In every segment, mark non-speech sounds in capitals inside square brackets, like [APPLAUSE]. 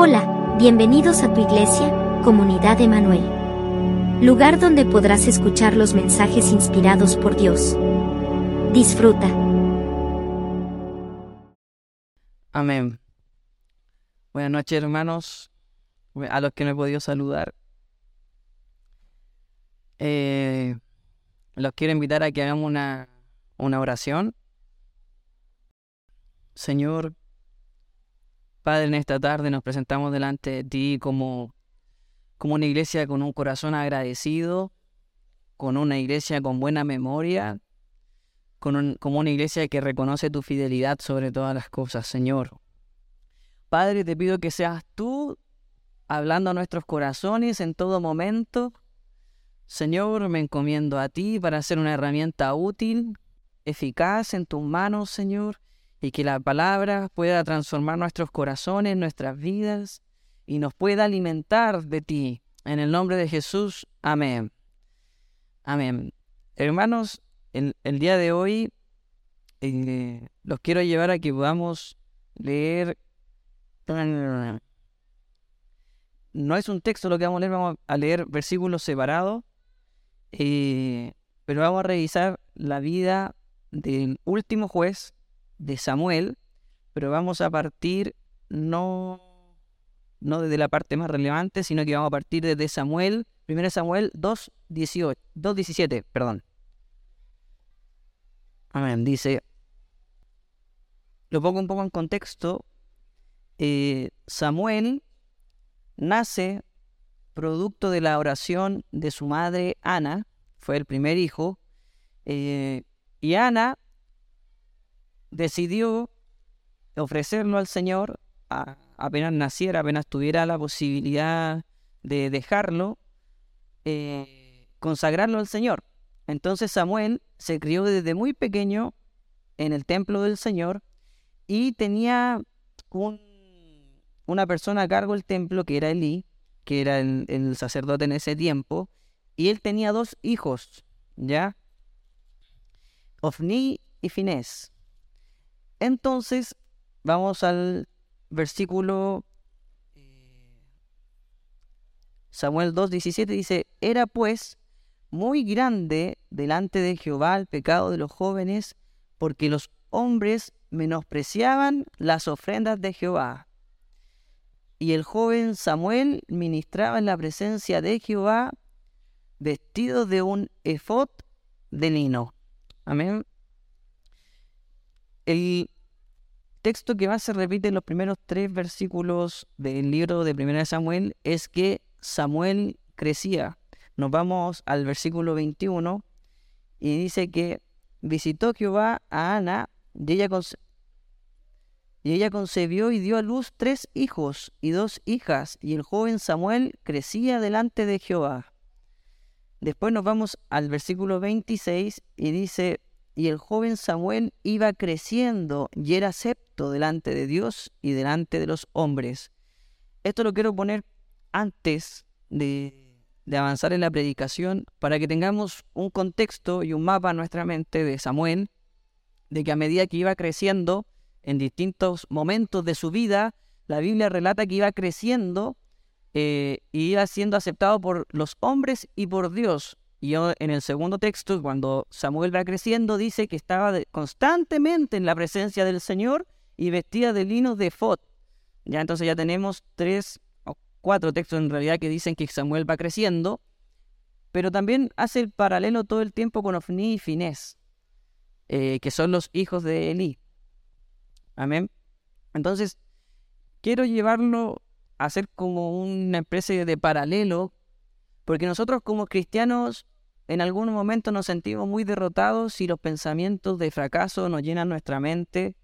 Hola, bienvenidos a tu iglesia, Comunidad Emanuel. Lugar donde podrás escuchar los mensajes inspirados por Dios. Disfruta. Amén. Buenas noches, hermanos. A los que no he podido saludar. Eh, los quiero invitar a que hagamos una, una oración. Señor, Padre, en esta tarde nos presentamos delante de ti como, como una iglesia con un corazón agradecido, con una iglesia con buena memoria, con como una iglesia que reconoce tu fidelidad sobre todas las cosas, Señor. Padre, te pido que seas tú hablando a nuestros corazones en todo momento. Señor, me encomiendo a ti para ser una herramienta útil, eficaz en tus manos, Señor y que la palabra pueda transformar nuestros corazones, nuestras vidas y nos pueda alimentar de ti. En el nombre de Jesús, amén. Amén. Hermanos, el, el día de hoy eh, los quiero llevar a que podamos leer... No es un texto lo que vamos a leer, vamos a leer versículos separados, eh, pero vamos a revisar la vida del último juez de Samuel, pero vamos a partir no, no desde la parte más relevante, sino que vamos a partir desde Samuel, 1 Samuel 2.17, perdón. Amén, dice, lo pongo un poco en contexto, eh, Samuel nace producto de la oración de su madre Ana, fue el primer hijo, eh, y Ana decidió ofrecerlo al Señor apenas naciera, apenas tuviera la posibilidad de dejarlo, eh, consagrarlo al Señor. Entonces Samuel se crió desde muy pequeño en el templo del Señor y tenía una persona a cargo del templo que era Elí, que era el, el sacerdote en ese tiempo, y él tenía dos hijos, ¿ya? Ofni y Finés. Entonces, vamos al versículo eh, Samuel 2.17, dice, era pues muy grande delante de Jehová el pecado de los jóvenes, porque los hombres menospreciaban las ofrendas de Jehová. Y el joven Samuel ministraba en la presencia de Jehová vestido de un efod de lino. Amén. El texto que más se repite en los primeros tres versículos del libro de 1 Samuel es que Samuel crecía. Nos vamos al versículo 21 y dice que visitó Jehová a Ana y ella, y ella concebió y dio a luz tres hijos y dos hijas y el joven Samuel crecía delante de Jehová. Después nos vamos al versículo 26 y dice, y el joven Samuel iba creciendo y era acepto delante de Dios y delante de los hombres. Esto lo quiero poner antes de, avanzar en la predicación para que tengamos un contexto y un mapa en nuestra mente de Samuel, de que a medida que iba creciendo en distintos momentos de su vida, la Biblia relata que iba creciendo eh, y iba siendo aceptado por los hombres y por Dios. Y en el segundo texto, cuando Samuel va creciendo, dice que estaba constantemente en la presencia del Señor y vestía de lino de fot. Ya entonces ya tenemos tres o cuatro textos en realidad que dicen que Samuel va creciendo, pero también hace el paralelo todo el tiempo con Ofni y Finés, eh, que son los hijos de Elí. Amén. Entonces, quiero llevarlo a hacer como una especie de paralelo porque nosotros como cristianos en algún momento nos sentimos muy derrotados y los pensamientos de fracaso nos llenan nuestra mente.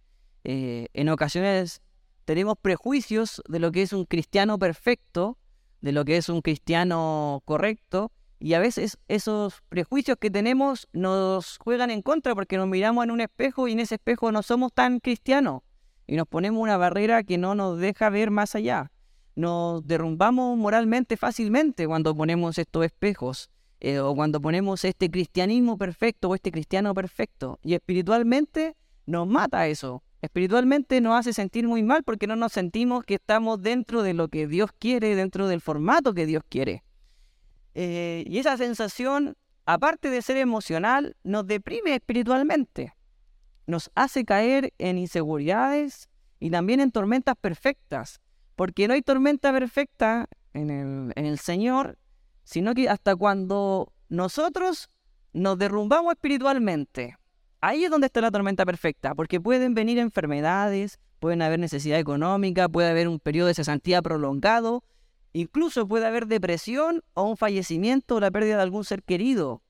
Eh, en ocasiones tenemos prejuicios de lo que es un cristiano perfecto, de lo que es un cristiano correcto, y a veces esos prejuicios que tenemos nos juegan en contra porque nos miramos en un espejo y en ese espejo no somos tan cristianos y nos ponemos una barrera que no nos deja ver más allá nos derrumbamos moralmente fácilmente cuando ponemos estos espejos eh, o cuando ponemos este cristianismo perfecto o este cristiano perfecto. Y espiritualmente nos mata eso. espiritualmente nos hace sentir muy mal porque no nos sentimos que estamos dentro de lo que Dios quiere, dentro del formato que Dios quiere. Eh, y esa sensación, aparte de ser emocional, nos deprime espiritualmente. Nos hace caer en inseguridades y también en tormentas perfectas. Porque no hay tormenta perfecta en el, en el Señor, sino que hasta cuando nosotros nos derrumbamos espiritualmente. Ahí es donde está la tormenta perfecta, porque pueden venir enfermedades, pueden haber necesidad económica, puede haber un periodo de cesantía prolongado, incluso puede haber depresión o un fallecimiento o la pérdida de algún ser querido,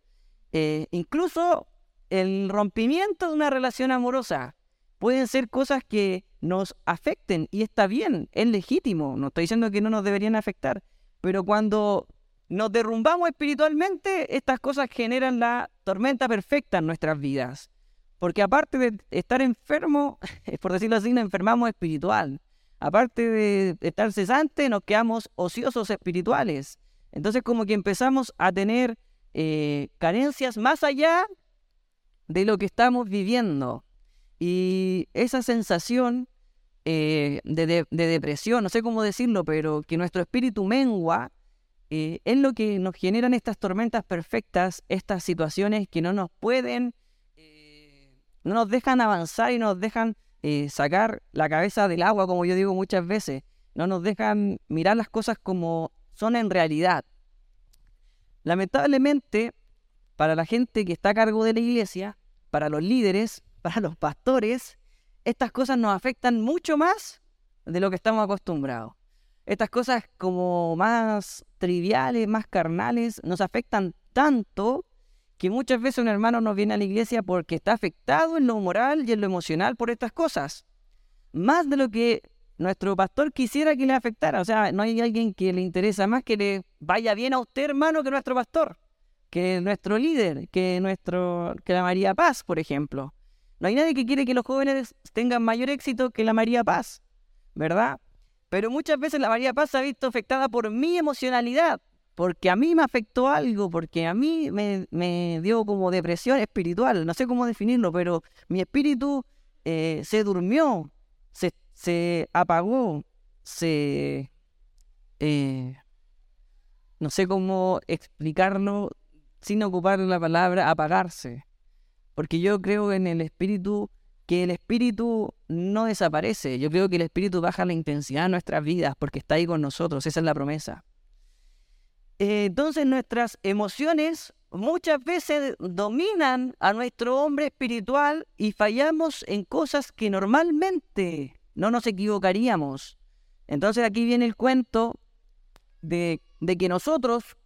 eh, incluso el rompimiento de una relación amorosa. Pueden ser cosas que nos afecten y está bien, es legítimo, no estoy diciendo que no nos deberían afectar, pero cuando nos derrumbamos espiritualmente, estas cosas generan la tormenta perfecta en nuestras vidas. Porque aparte de estar enfermo, [LAUGHS] por decirlo así, nos enfermamos espiritual. Aparte de estar cesante, nos quedamos ociosos espirituales. Entonces como que empezamos a tener eh, carencias más allá de lo que estamos viviendo. Y esa sensación eh, de, depresión, no sé cómo decirlo, pero que nuestro espíritu mengua, eh, es lo que nos generan estas tormentas perfectas, estas situaciones que no nos pueden, eh, no nos dejan avanzar y nos dejan sacar la cabeza del agua, como yo digo muchas veces, no nos dejan mirar las cosas como son en realidad. Lamentablemente, para la gente que está a cargo de la iglesia, para los líderes, para los pastores, estas cosas nos afectan mucho más de lo que estamos acostumbrados estas cosas como más triviales, más carnales, nos afectan tanto que muchas veces un hermano nos viene a la iglesia porque está afectado en lo moral y en lo emocional por estas cosas. Más de lo que nuestro pastor quisiera que le afectara. O sea, no hay alguien que le interesa más que le vaya bien a usted, hermano, que nuestro pastor, que nuestro líder, que, nuestro, que la María Paz, por ejemplo. No hay nadie que quiere que los jóvenes tengan mayor éxito que la María Paz, ¿verdad? Pero muchas veces la María Paz se ha visto afectada por mi emocionalidad, porque a mí me afectó algo, porque a mí me, dio como depresión espiritual, no sé cómo definirlo, pero mi espíritu eh, se durmió, se, apagó, se... Eh, no sé cómo explicarlo sin ocupar la palabra apagarse, porque yo creo en el espíritu que el espíritu no desaparece. Yo creo que el espíritu baja la intensidad en nuestras vidas porque está ahí con nosotros. Esa es la promesa. Eh, entonces nuestras emociones muchas veces dominan a nuestro hombre espiritual y fallamos en cosas que normalmente no nos equivocaríamos. Entonces aquí viene el cuento de, de que nosotros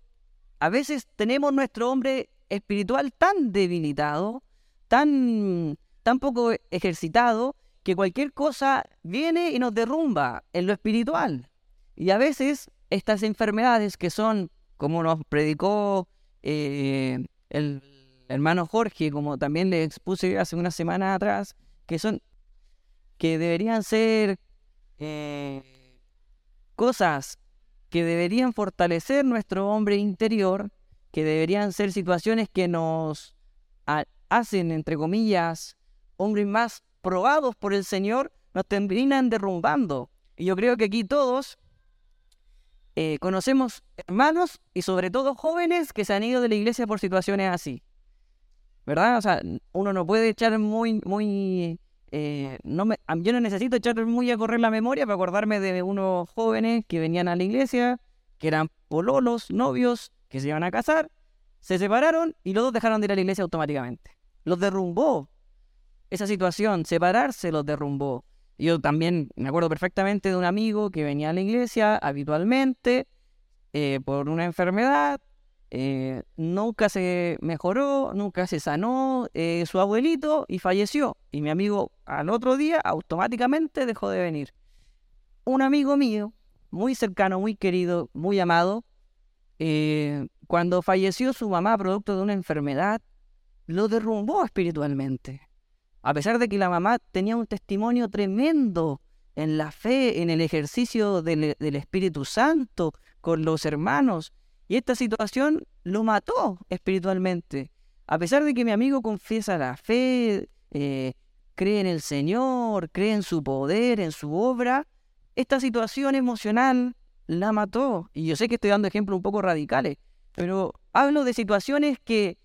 a veces tenemos nuestro hombre espiritual tan debilitado, tan poco ejercitado que cualquier cosa viene y nos derrumba en lo espiritual. Y a veces estas enfermedades que son, como nos predicó eh, el hermano Jorge, como también le expuse hace una semana atrás, que son que deberían ser eh, cosas que deberían fortalecer nuestro hombre interior, que deberían ser situaciones que nos hacen, entre comillas, hombres más probados por el Señor, nos terminan derrumbando. Y yo creo que aquí todos eh, conocemos hermanos y sobre todo jóvenes que se han ido de la iglesia por situaciones así. ¿Verdad? O sea, uno no puede echar muy, muy... Eh, no me, yo no necesito echar muy a correr la memoria para acordarme de unos jóvenes que venían a la iglesia, que eran pololos, novios, que se iban a casar, se separaron y los dos dejaron de ir a la iglesia automáticamente. Los derrumbó esa situación, separarse los derrumbó. Yo también me acuerdo perfectamente de un amigo que venía a la iglesia habitualmente eh, por una enfermedad, eh, nunca se mejoró, nunca se sanó eh, su abuelito y falleció. Y mi amigo al otro día automáticamente dejó de venir. Un amigo mío, muy cercano, muy querido, muy amado, cuando falleció su mamá producto de una enfermedad, lo derrumbó espiritualmente. A pesar de que la mamá tenía un testimonio tremendo en la fe, en el ejercicio del, Espíritu Santo, con los hermanos, y esta situación lo mató espiritualmente. A pesar de que mi amigo confiesa la fe, eh, cree en el Señor, cree en su poder, en su obra, esta situación emocional la mató. Y yo sé que estoy dando ejemplos un poco radicales, pero hablo de situaciones que,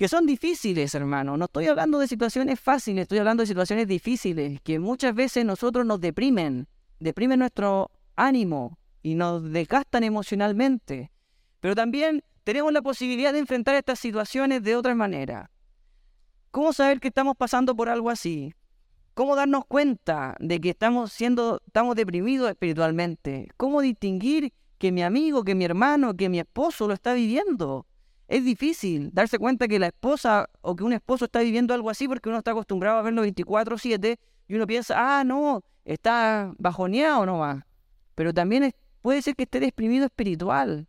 que son difíciles, hermano. No estoy hablando de situaciones fáciles, estoy hablando de situaciones difíciles que muchas veces nosotros nos deprimen, deprimen nuestro ánimo y nos desgastan emocionalmente. Pero también tenemos la posibilidad de enfrentar estas situaciones de otra manera. ¿Cómo saber que estamos pasando por algo así? ¿Cómo darnos cuenta de que estamos siendo, estamos deprimidos espiritualmente? ¿Cómo distinguir que mi amigo, que mi hermano, que mi esposo lo está viviendo? Es difícil darse cuenta que la esposa o que un esposo está viviendo algo así porque uno está acostumbrado a verlo 24/7 y uno piensa, ah, no, está bajoneado no va. Pero también puede ser que esté deprimido espiritual.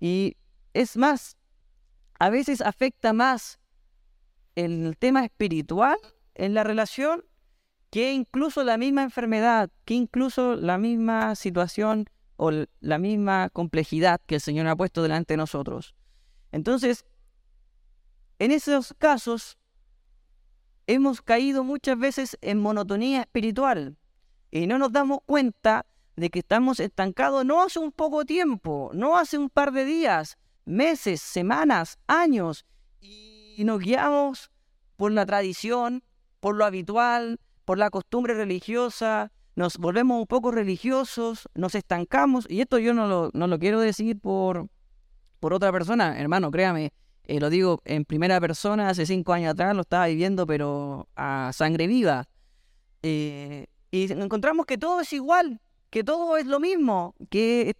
Y es más, a veces afecta más el tema espiritual en la relación que incluso la misma enfermedad, que incluso la misma situación o la misma complejidad que el Señor ha puesto delante de nosotros. Entonces, en esos casos, hemos caído muchas veces en monotonía espiritual y no nos damos cuenta de que estamos estancados no hace un poco tiempo, no hace un par de días, meses, semanas, años, y nos guiamos por la tradición, por lo habitual, por la costumbre religiosa, nos volvemos un poco religiosos, nos estancamos, y esto yo no lo, no lo quiero decir por, por otra persona, hermano, créame, eh, lo digo en primera persona, hace cinco años atrás lo estaba viviendo, pero a sangre viva. Eh, y encontramos que todo es igual, que todo es lo mismo, que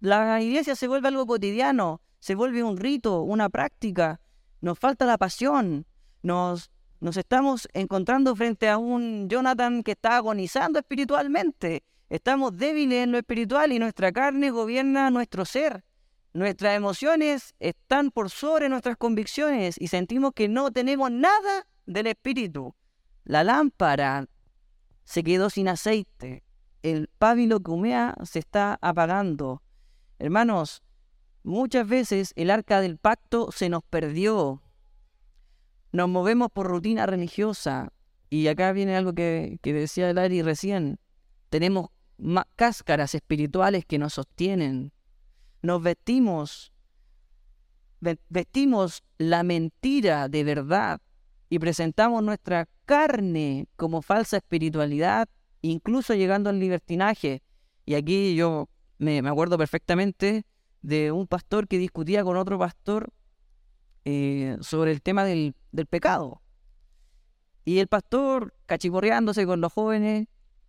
la iglesia se vuelve algo cotidiano, se vuelve un rito, una práctica, nos falta la pasión, nos, nos estamos encontrando frente a un Jonathan que está agonizando espiritualmente. Estamos débiles en lo espiritual y nuestra carne gobierna nuestro ser. Nuestras emociones están por sobre nuestras convicciones y sentimos que no tenemos nada del espíritu. La lámpara se quedó sin aceite. El pábilo que humea se está apagando. Hermanos, muchas veces el arca del pacto se nos perdió nos movemos por rutina religiosa. Y acá viene algo que, decía Larry recién. Tenemos cáscaras espirituales que nos sostienen. Nos vestimos, vestimos la mentira de verdad y presentamos nuestra carne como falsa espiritualidad, incluso llegando al libertinaje. Y aquí yo me, me acuerdo perfectamente de un pastor que discutía con otro pastor eh, sobre el tema del, pecado. Y el pastor, cachiporreándose con los jóvenes,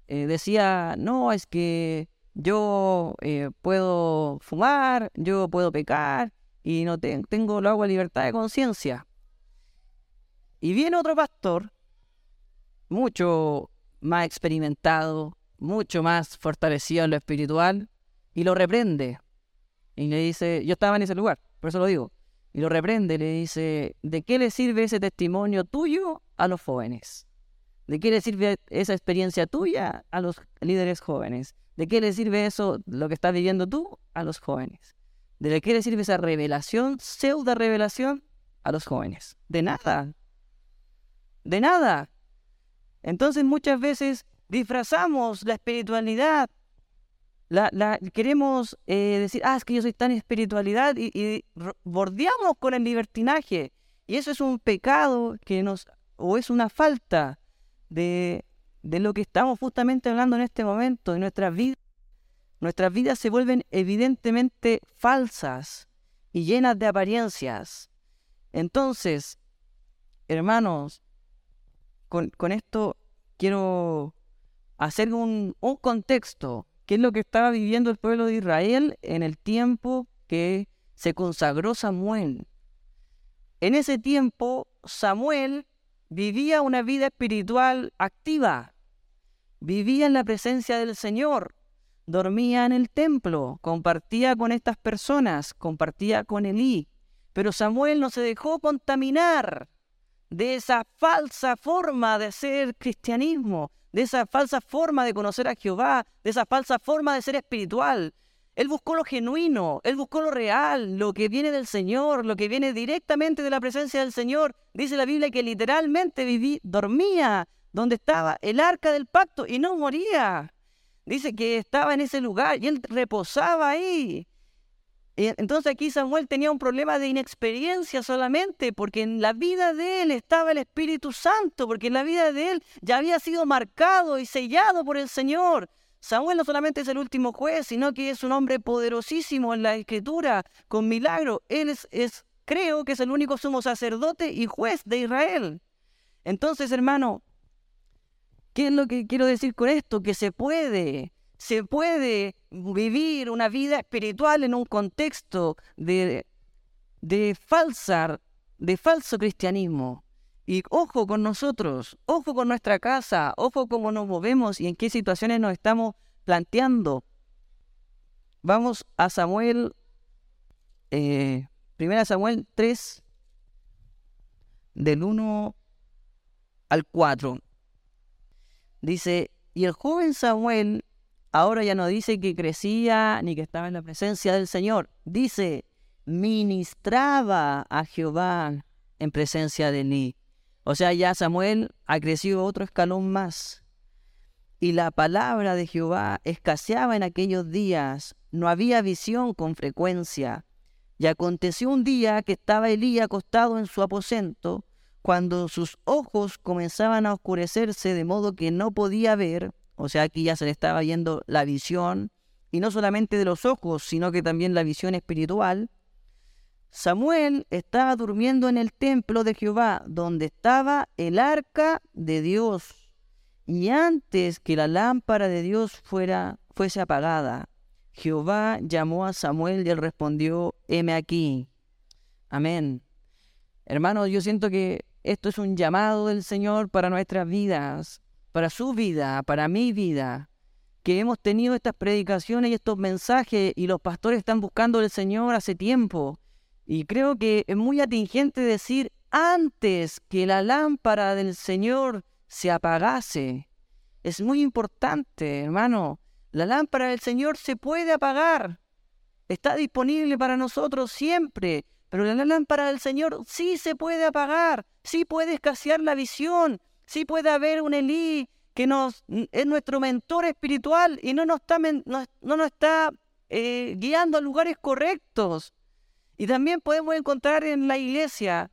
eh, decía, no, es que yo eh, puedo fumar, yo puedo pecar y no tengo, lo hago a libertad de conciencia. Y viene otro pastor, mucho más experimentado, mucho más fortalecido en lo espiritual, y lo reprende. Y le dice, yo estaba en ese lugar, por eso lo digo y lo reprende, le dice, ¿de qué le sirve ese testimonio tuyo a los jóvenes? ¿De qué le sirve esa experiencia tuya a los líderes jóvenes? ¿De qué le sirve eso, lo que estás viviendo tú, a los jóvenes? ¿De qué le sirve esa revelación, pseudo revelación, a los jóvenes? De nada. De nada. Entonces muchas veces disfrazamos la espiritualidad queremos eh, decir, ah, es que yo soy tan espiritualidad y, bordeamos con el libertinaje. Y eso es un pecado que nos, o es una falta de, de lo que estamos justamente hablando en este momento, de nuestras vidas. Nuestras vidas se vuelven evidentemente falsas y llenas de apariencias. Entonces, hermanos, con, esto quiero hacer un, un contexto qué es lo que estaba viviendo el pueblo de Israel en el tiempo que se consagró Samuel. En ese tiempo, Samuel vivía una vida espiritual activa, vivía en la presencia del Señor, dormía en el templo, compartía con estas personas, compartía con Elí, pero Samuel no se dejó contaminar de esa falsa forma de ser cristianismo, de esa falsa forma de conocer a Jehová, de esa falsa forma de ser espiritual. Él buscó lo genuino, él buscó lo real, lo que viene del Señor, lo que viene directamente de la presencia del Señor. Dice la Biblia que literalmente viví, dormía donde estaba el arca del pacto y no moría. Dice que estaba en ese lugar y él reposaba ahí. Entonces aquí Samuel tenía un problema de inexperiencia solamente, porque en la vida de él estaba el Espíritu Santo, porque en la vida de él ya había sido marcado y sellado por el Señor. Samuel no solamente es el último juez, sino que es un hombre poderosísimo en la escritura, con milagro. Él es, es creo que es el único sumo sacerdote y juez de Israel. Entonces, hermano, ¿qué es lo que quiero decir con esto? Que se puede, se puede vivir una vida espiritual en un contexto de, de, falsa, de falso cristianismo. Y ojo con nosotros, ojo con nuestra casa, ojo cómo nos movemos y en qué situaciones nos estamos planteando. Vamos a Samuel, eh, primera Samuel 3, del 1 al 4. Dice, y el joven Samuel Ahora ya no dice que crecía ni que estaba en la presencia del Señor. Dice, ministraba a Jehová en presencia de mí. O sea, ya Samuel ha crecido otro escalón más. Y la palabra de Jehová escaseaba en aquellos días. No había visión con frecuencia. Y aconteció un día que estaba Elí acostado en su aposento, cuando sus ojos comenzaban a oscurecerse de modo que no podía ver, o sea, aquí ya se le estaba yendo la visión, y no solamente de los ojos, sino que también la visión espiritual. Samuel estaba durmiendo en el templo de Jehová, donde estaba el arca de Dios. Y antes que la lámpara de Dios fuera, fuese apagada, Jehová llamó a Samuel y él respondió, heme aquí. Amén. Hermanos, yo siento que esto es un llamado del Señor para nuestras vidas para su vida, para mi vida, que hemos tenido estas predicaciones y estos mensajes y los pastores están buscando al Señor hace tiempo. Y creo que es muy atingente decir antes que la lámpara del Señor se apagase. Es muy importante, hermano. La lámpara del Señor se puede apagar. Está disponible para nosotros siempre. Pero la lámpara del Señor sí se puede apagar. Sí puede escasear la visión. Sí puede haber un Elí que es nuestro mentor espiritual y no nos está, no, nos está eh, guiando a lugares correctos. Y también podemos encontrar en la iglesia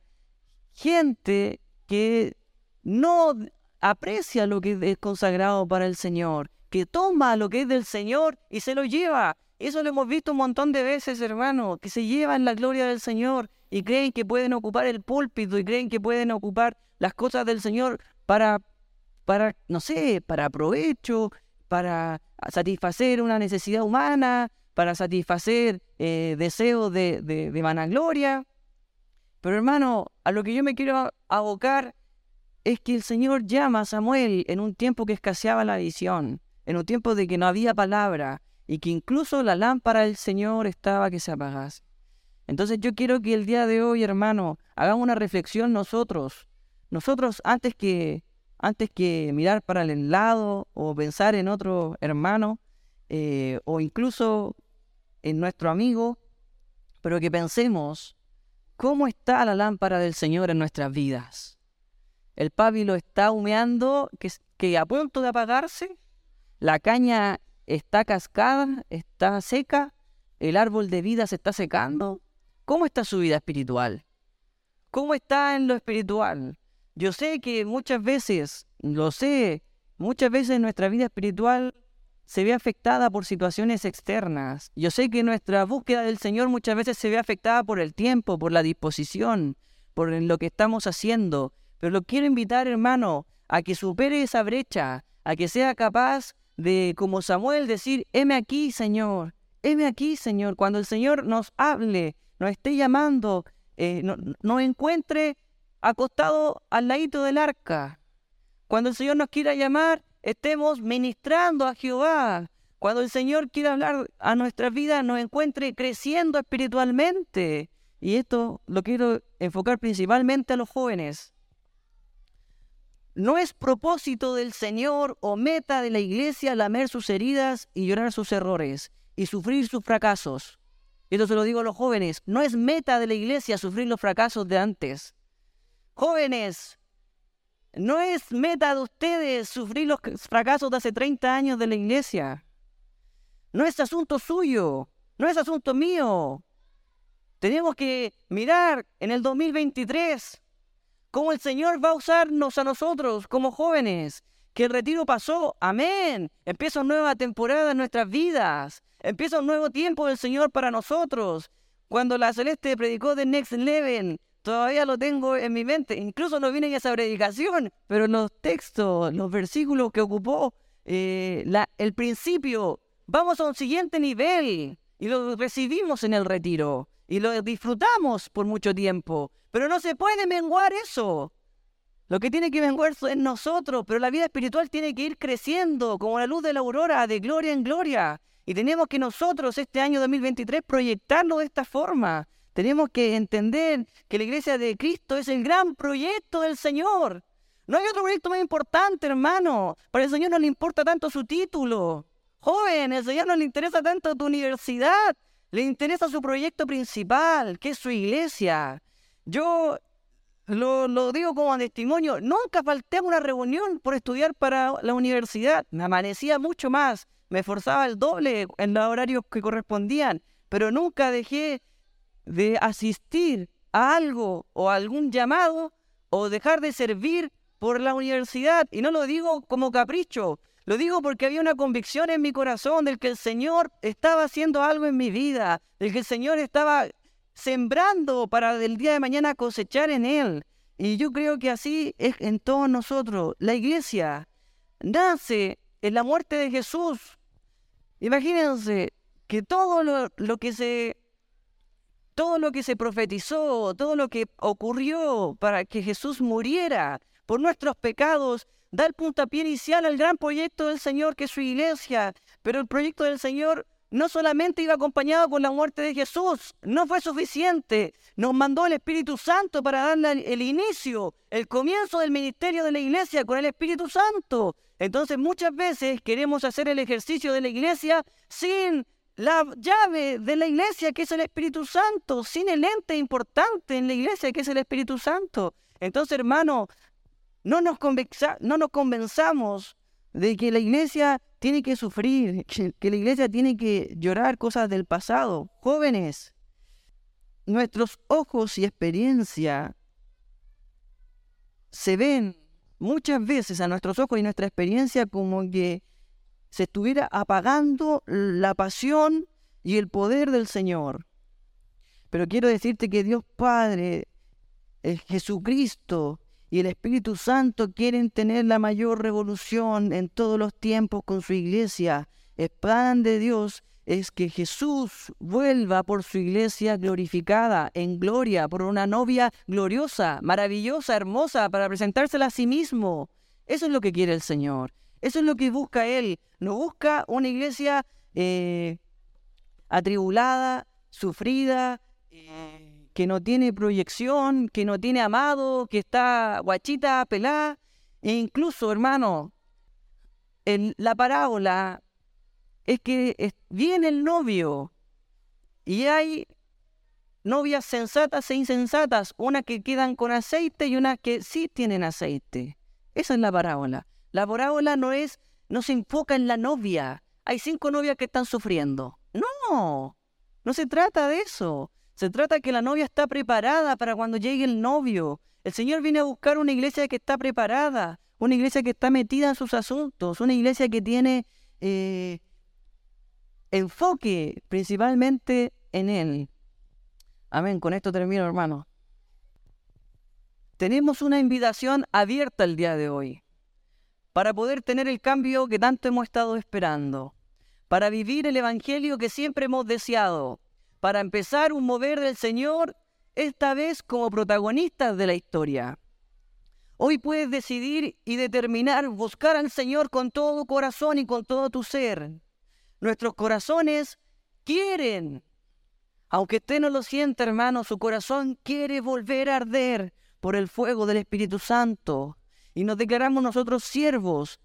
gente que no aprecia lo que es consagrado para el Señor, que toma lo que es del Señor y se lo lleva. Eso lo hemos visto un montón de veces, hermano, que se llevan la gloria del Señor y creen que pueden ocupar el púlpito y creen que pueden ocupar las cosas del Señor para, para, no sé, para provecho, para satisfacer una necesidad humana, para satisfacer eh, deseos de, de, de vanagloria. Pero hermano, a lo que yo me quiero abocar es que el Señor llama a Samuel en un tiempo que escaseaba la visión, en un tiempo de que no había palabra y que incluso la lámpara del Señor estaba que se apagase. Entonces yo quiero que el día de hoy, hermano, hagamos una reflexión nosotros nosotros antes que, antes que mirar para el lado o pensar en otro hermano eh, o incluso en nuestro amigo, pero que pensemos cómo está la lámpara del Señor en nuestras vidas. El pábilo está humeando, que, que a punto de apagarse, la caña está cascada, está seca, el árbol de vida se está secando. ¿Cómo está su vida espiritual? ¿Cómo está en lo espiritual? Yo sé que muchas veces, lo sé, muchas veces nuestra vida espiritual se ve afectada por situaciones externas. Yo sé que nuestra búsqueda del Señor muchas veces se ve afectada por el tiempo, por la disposición, por lo que estamos haciendo. Pero lo quiero invitar, hermano, a que supere esa brecha, a que sea capaz de, como Samuel, decir, heme aquí, Señor, heme aquí, Señor. Cuando el Señor nos hable, nos esté llamando, eh, nos encuentre acostado al ladito del arca. Cuando el Señor nos quiera llamar, estemos ministrando a Jehová. Cuando el Señor quiera hablar a nuestra vida, nos encuentre creciendo espiritualmente. Y esto lo quiero enfocar principalmente a los jóvenes. No es propósito del Señor o meta de la iglesia lamer sus heridas y llorar sus errores. y sufrir sus fracasos. Esto se lo digo a los jóvenes, no es meta de la iglesia sufrir los fracasos de antes. Jóvenes, no es meta de ustedes sufrir los fracasos de hace 30 años de la iglesia. No es asunto suyo, no es asunto mío. Tenemos que mirar en el 2023 cómo el Señor va a usarnos a nosotros como jóvenes. Que el retiro pasó, amén. Empieza una nueva temporada en nuestras vidas. Empieza un nuevo tiempo del Señor para nosotros. Cuando la Celeste predicó de Next Level, todavía lo tengo en mi mente. Incluso no vine en esa predicación, pero los textos, los versículos que ocupó, eh, el principio, vamos a un siguiente nivel y lo recibimos en el retiro y lo disfrutamos por mucho tiempo. Pero no se puede menguar eso. Lo que tiene que menguar es nosotros, pero la vida espiritual tiene que ir creciendo como la luz de la aurora, de gloria en gloria. Y tenemos que nosotros este año 2023 proyectarlo de esta forma. Tenemos que entender que la iglesia de Cristo es el gran proyecto del Señor. No hay otro proyecto más importante, hermano. Para el Señor no le importa tanto su título. Joven, el Señor no le interesa tanto tu universidad. Le interesa su proyecto principal, que es su iglesia. Yo lo, digo como testimonio, nunca falté a una reunión por estudiar para la universidad. Me amanecía mucho más, me esforzaba el doble en los horarios que correspondían, pero nunca dejé de asistir a algo o a algún llamado o dejar de servir por la universidad. Y no lo digo como capricho, lo digo porque había una convicción en mi corazón del que el Señor estaba haciendo algo en mi vida, del que el Señor estaba sembrando para el día de mañana cosechar en Él. Y yo creo que así es en todos nosotros. La iglesia nace en la muerte de Jesús. Imagínense que todo lo, lo que se todo lo que se profetizó, todo lo que ocurrió para que Jesús muriera por nuestros pecados, da el puntapié inicial al gran proyecto del Señor que es su iglesia. Pero el proyecto del Señor no solamente iba acompañado con la muerte de Jesús, no fue suficiente. Nos mandó el Espíritu Santo para darle el inicio, el comienzo del ministerio de la iglesia con el Espíritu Santo. Entonces muchas veces queremos hacer el ejercicio de la iglesia sin la llave de la iglesia, que es el Espíritu Santo, sin el ente importante en la iglesia, que es el Espíritu Santo. Entonces, hermano, no nos, no nos convenzamos de que la iglesia tiene que sufrir, que la iglesia tiene que llorar cosas del pasado. Jóvenes, nuestros ojos y experiencia se ven muchas veces a nuestros ojos y nuestra experiencia como que se estuviera apagando la pasión y el poder del Señor. Pero quiero decirte que Dios Padre, el Jesucristo y el Espíritu Santo quieren tener la mayor revolución en todos los tiempos con su iglesia. El plan de Dios es que Jesús vuelva por su iglesia glorificada, en gloria, por una novia gloriosa, maravillosa, hermosa, para presentársela a sí mismo. Eso es lo que quiere el Señor. Eso es lo que busca Él. No busca una iglesia eh, atribulada, sufrida, eh, que no tiene proyección, que no tiene amado, que está guachita, pelada. E incluso, hermano, en la parábola es que viene el novio y hay novias sensatas e insensatas, unas que quedan con aceite y unas que sí tienen aceite. Esa es la parábola. La parábola no es, no se enfoca en la novia. Hay cinco novias que están sufriendo. No, no se trata de eso. Se trata que la novia está preparada para cuando llegue el novio. El Señor viene a buscar una iglesia que está preparada, una iglesia que está metida en sus asuntos, una iglesia que tiene eh, enfoque principalmente en Él. Amén. Con esto termino, hermano. Tenemos una invitación abierta el día de hoy para poder tener el cambio que tanto hemos estado esperando, para vivir el Evangelio que siempre hemos deseado, para empezar un mover del Señor, esta vez como protagonistas de la historia. Hoy puedes decidir y determinar buscar al Señor con todo corazón y con todo tu ser. Nuestros corazones quieren, aunque usted no lo sienta, hermano, su corazón quiere volver a arder por el fuego del Espíritu Santo y nos declaramos nosotros siervos.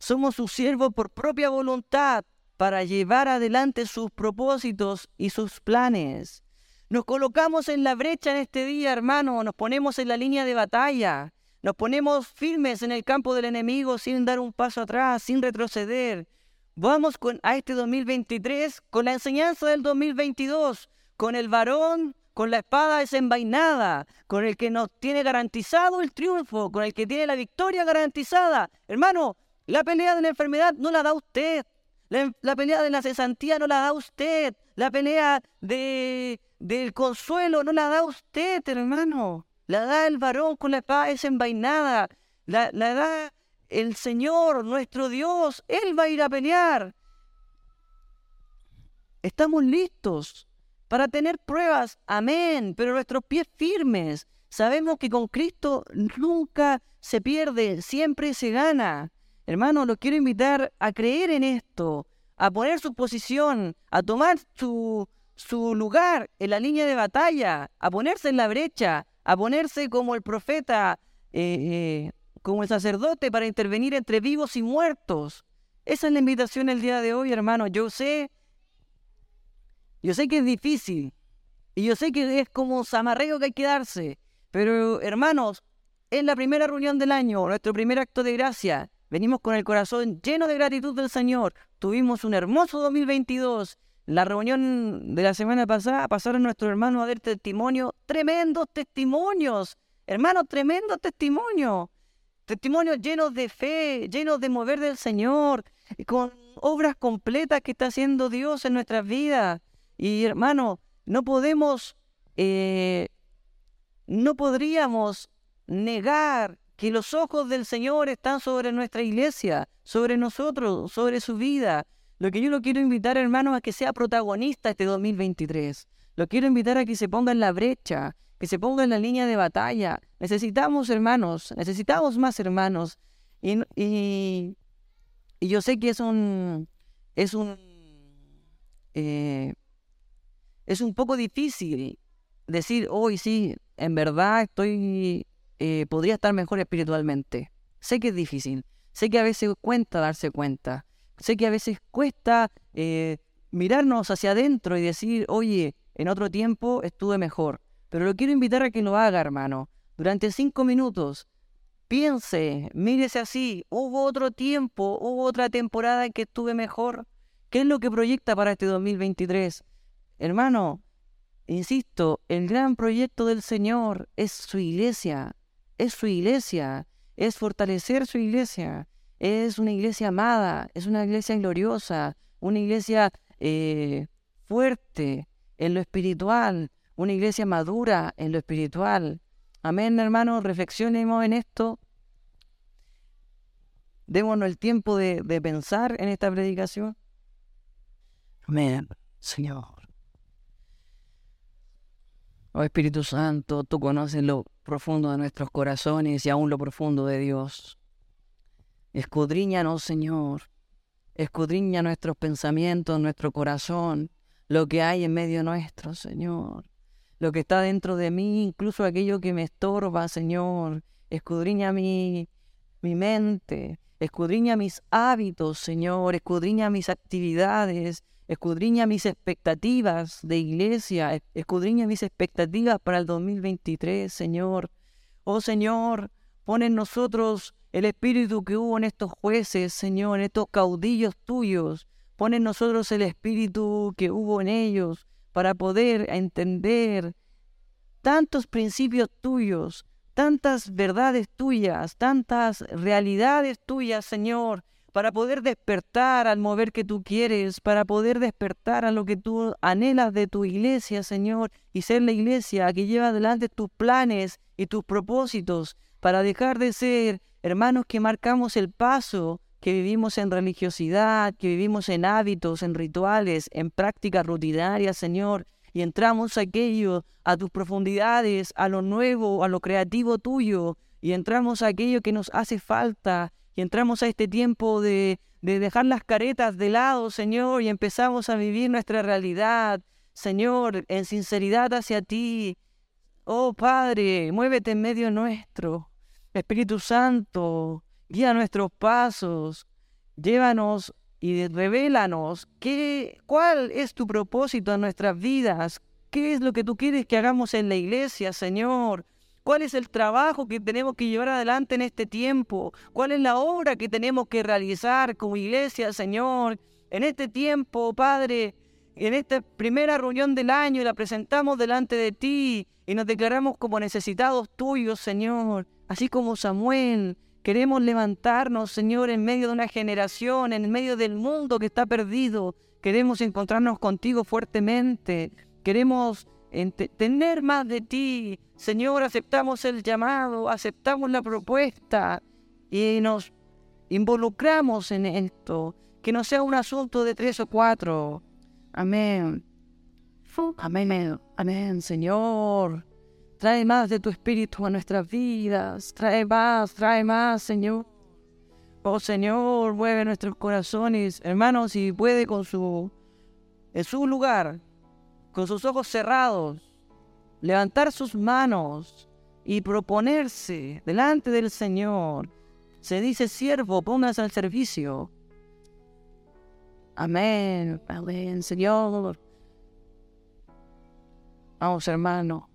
Somos sus siervos por propia voluntad, para llevar adelante sus propósitos y sus planes. Nos colocamos en la brecha en este día, hermano, nos ponemos en la línea de batalla, nos ponemos firmes en el campo del enemigo sin dar un paso atrás, sin retroceder. Vamos con, a este 2023 con la enseñanza del 2022, con el varón con la espada desenvainada, con el que nos tiene garantizado el triunfo, con el que tiene la victoria garantizada. Hermano, la pelea de la enfermedad no la da usted. La, pelea de la cesantía no la da usted. La pelea de, del consuelo no la da usted, hermano. La da el varón con la espada desenvainada. La, la da el Señor, nuestro Dios. Él va a ir a pelear. Estamos listos para tener pruebas, amén, pero nuestros pies firmes. Sabemos que con Cristo nunca se pierde, siempre se gana. Hermano, los quiero invitar a creer en esto, a poner su posición, a tomar su, su lugar en la línea de batalla, a ponerse en la brecha, a ponerse como el profeta, eh, eh, como el sacerdote para intervenir entre vivos y muertos. Esa es la invitación el día de hoy, hermano. Yo sé yo sé que es difícil y yo sé que es como un zamarreo que hay que darse, pero hermanos, es la primera reunión del año, nuestro primer acto de gracia. Venimos con el corazón lleno de gratitud del Señor. Tuvimos un hermoso 2022. La reunión de la semana pasada pasaron nuestros hermanos a dar testimonio, tremendos testimonios, hermanos, tremendos testimonios. Testimonios llenos de fe, llenos de mover del Señor, con obras completas que está haciendo Dios en nuestras vidas. Y hermano, no podemos, eh, no podríamos negar que los ojos del Señor están sobre nuestra iglesia, sobre nosotros, sobre su vida. Lo que yo lo quiero invitar, hermano, a que sea protagonista este 2023. Lo quiero invitar a que se ponga en la brecha, que se ponga en la línea de batalla. Necesitamos hermanos, necesitamos más hermanos. Y, y, yo sé que es un, es un, eh, es un poco difícil decir, hoy sí, en verdad estoy, eh, podría estar mejor espiritualmente. Sé que es difícil, sé que a veces cuesta darse cuenta, sé que a veces cuesta eh, mirarnos hacia adentro y decir, oye, en otro tiempo estuve mejor. Pero lo quiero invitar a que lo haga, hermano. Durante cinco minutos, piense, mírese así, hubo otro tiempo, hubo otra temporada en que estuve mejor. ¿Qué es lo que proyecta para este 2023? Hermano, insisto, el gran proyecto del Señor es su iglesia, es su iglesia, es fortalecer su iglesia, es una iglesia amada, es una iglesia gloriosa, una iglesia eh, fuerte en lo espiritual, una iglesia madura en lo espiritual. Amén, hermano, reflexionemos en esto. Démonos el tiempo de, de pensar en esta predicación. Amén, Señor. Oh Espíritu Santo, tú conoces lo profundo de nuestros corazones y aún lo profundo de Dios. Escudriñanos, Señor. Escudriña nuestros pensamientos, nuestro corazón, lo que hay en medio nuestro, Señor. Lo que está dentro de mí, incluso aquello que me estorba, Señor. Escudriña mi, mi mente, escudriña mis hábitos, Señor. Escudriña mis actividades, escudriña mis expectativas de iglesia, escudriña mis expectativas para el 2023, Señor. Oh Señor, pon en nosotros el espíritu que hubo en estos jueces, Señor, en estos caudillos tuyos. Pon en nosotros el espíritu que hubo en ellos para poder entender tantos principios tuyos, tantas verdades tuyas, tantas realidades tuyas, Señor, para poder despertar al mover que tú quieres, para poder despertar a lo que tú anhelas de tu iglesia, Señor, y ser la iglesia que lleva adelante tus planes y tus propósitos, para dejar de ser hermanos que marcamos el paso, que vivimos en religiosidad, que vivimos en hábitos, en rituales, en prácticas rutinarias, Señor, y entramos a aquello, a tus profundidades, a lo nuevo, a lo creativo tuyo, y entramos a aquello que nos hace falta, y entramos a este tiempo de, de dejar las caretas de lado, Señor, y empezamos a vivir nuestra realidad, Señor, en sinceridad hacia ti. Oh Padre, muévete en medio nuestro. Espíritu Santo, guía nuestros pasos. Llévanos y revélanos qué, cuál es tu propósito en nuestras vidas, qué es lo que tú quieres que hagamos en la iglesia, Señor. ¿Cuál es el trabajo que tenemos que llevar adelante en este tiempo? ¿Cuál es la obra que tenemos que realizar como iglesia, Señor? En este tiempo, Padre, en esta primera reunión del año la presentamos delante de ti y nos declaramos como necesitados tuyos, Señor, así como Samuel. Queremos levantarnos, Señor, en medio de una generación, en medio del mundo que está perdido. Queremos encontrarnos contigo fuertemente. Queremos tener más de ti. Señor, aceptamos el llamado, aceptamos la propuesta y nos involucramos en esto. Que no sea un asunto de tres o cuatro, Amén. Amén. Amén, Señor. Trae más de tu espíritu a nuestras vidas. Trae más, trae más, Señor. Oh Señor, mueve nuestros corazones. Hermanos, si puede con su en su lugar, con sus ojos cerrados, levantar sus manos y proponerse delante del Señor. Se dice siervo, póngase al servicio. Amén, amén, Señor. Vamos, hermano.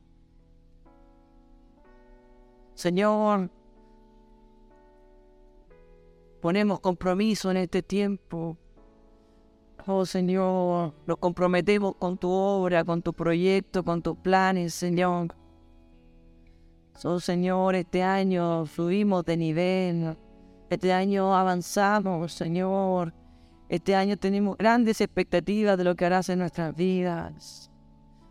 Señor, ponemos compromiso en este tiempo. Oh Señor, nos comprometemos con tu obra, con tu proyecto, con tus planes, Señor. Oh Señor, este año subimos de nivel. Este año avanzamos, Señor. Este año tenemos grandes expectativas de lo que harás en nuestras vidas.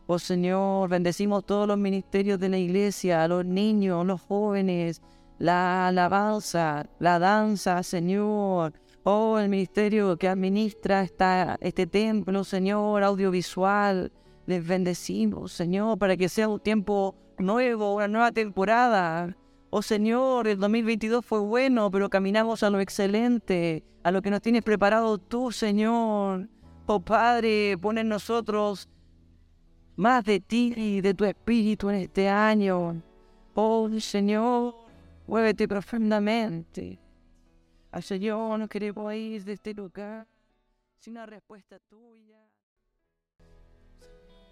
Oh Señor, bendecimos todos los ministerios de la iglesia, a los niños, los jóvenes, la alabanza, la danza, Señor. Oh, el ministerio que administra esta, este templo, Señor, audiovisual. Les bendecimos, Señor, para que sea un tiempo nuevo, una nueva temporada Oh Señor, el 2022 fue bueno, pero caminamos a lo excelente, a lo que nos tienes preparado tú, Señor. Oh Padre, pon en nosotros más de ti y de tu espíritu en este año. Oh Señor, muévete profundamente. Al Señor no queremos ir de este lugar sin una respuesta tuya.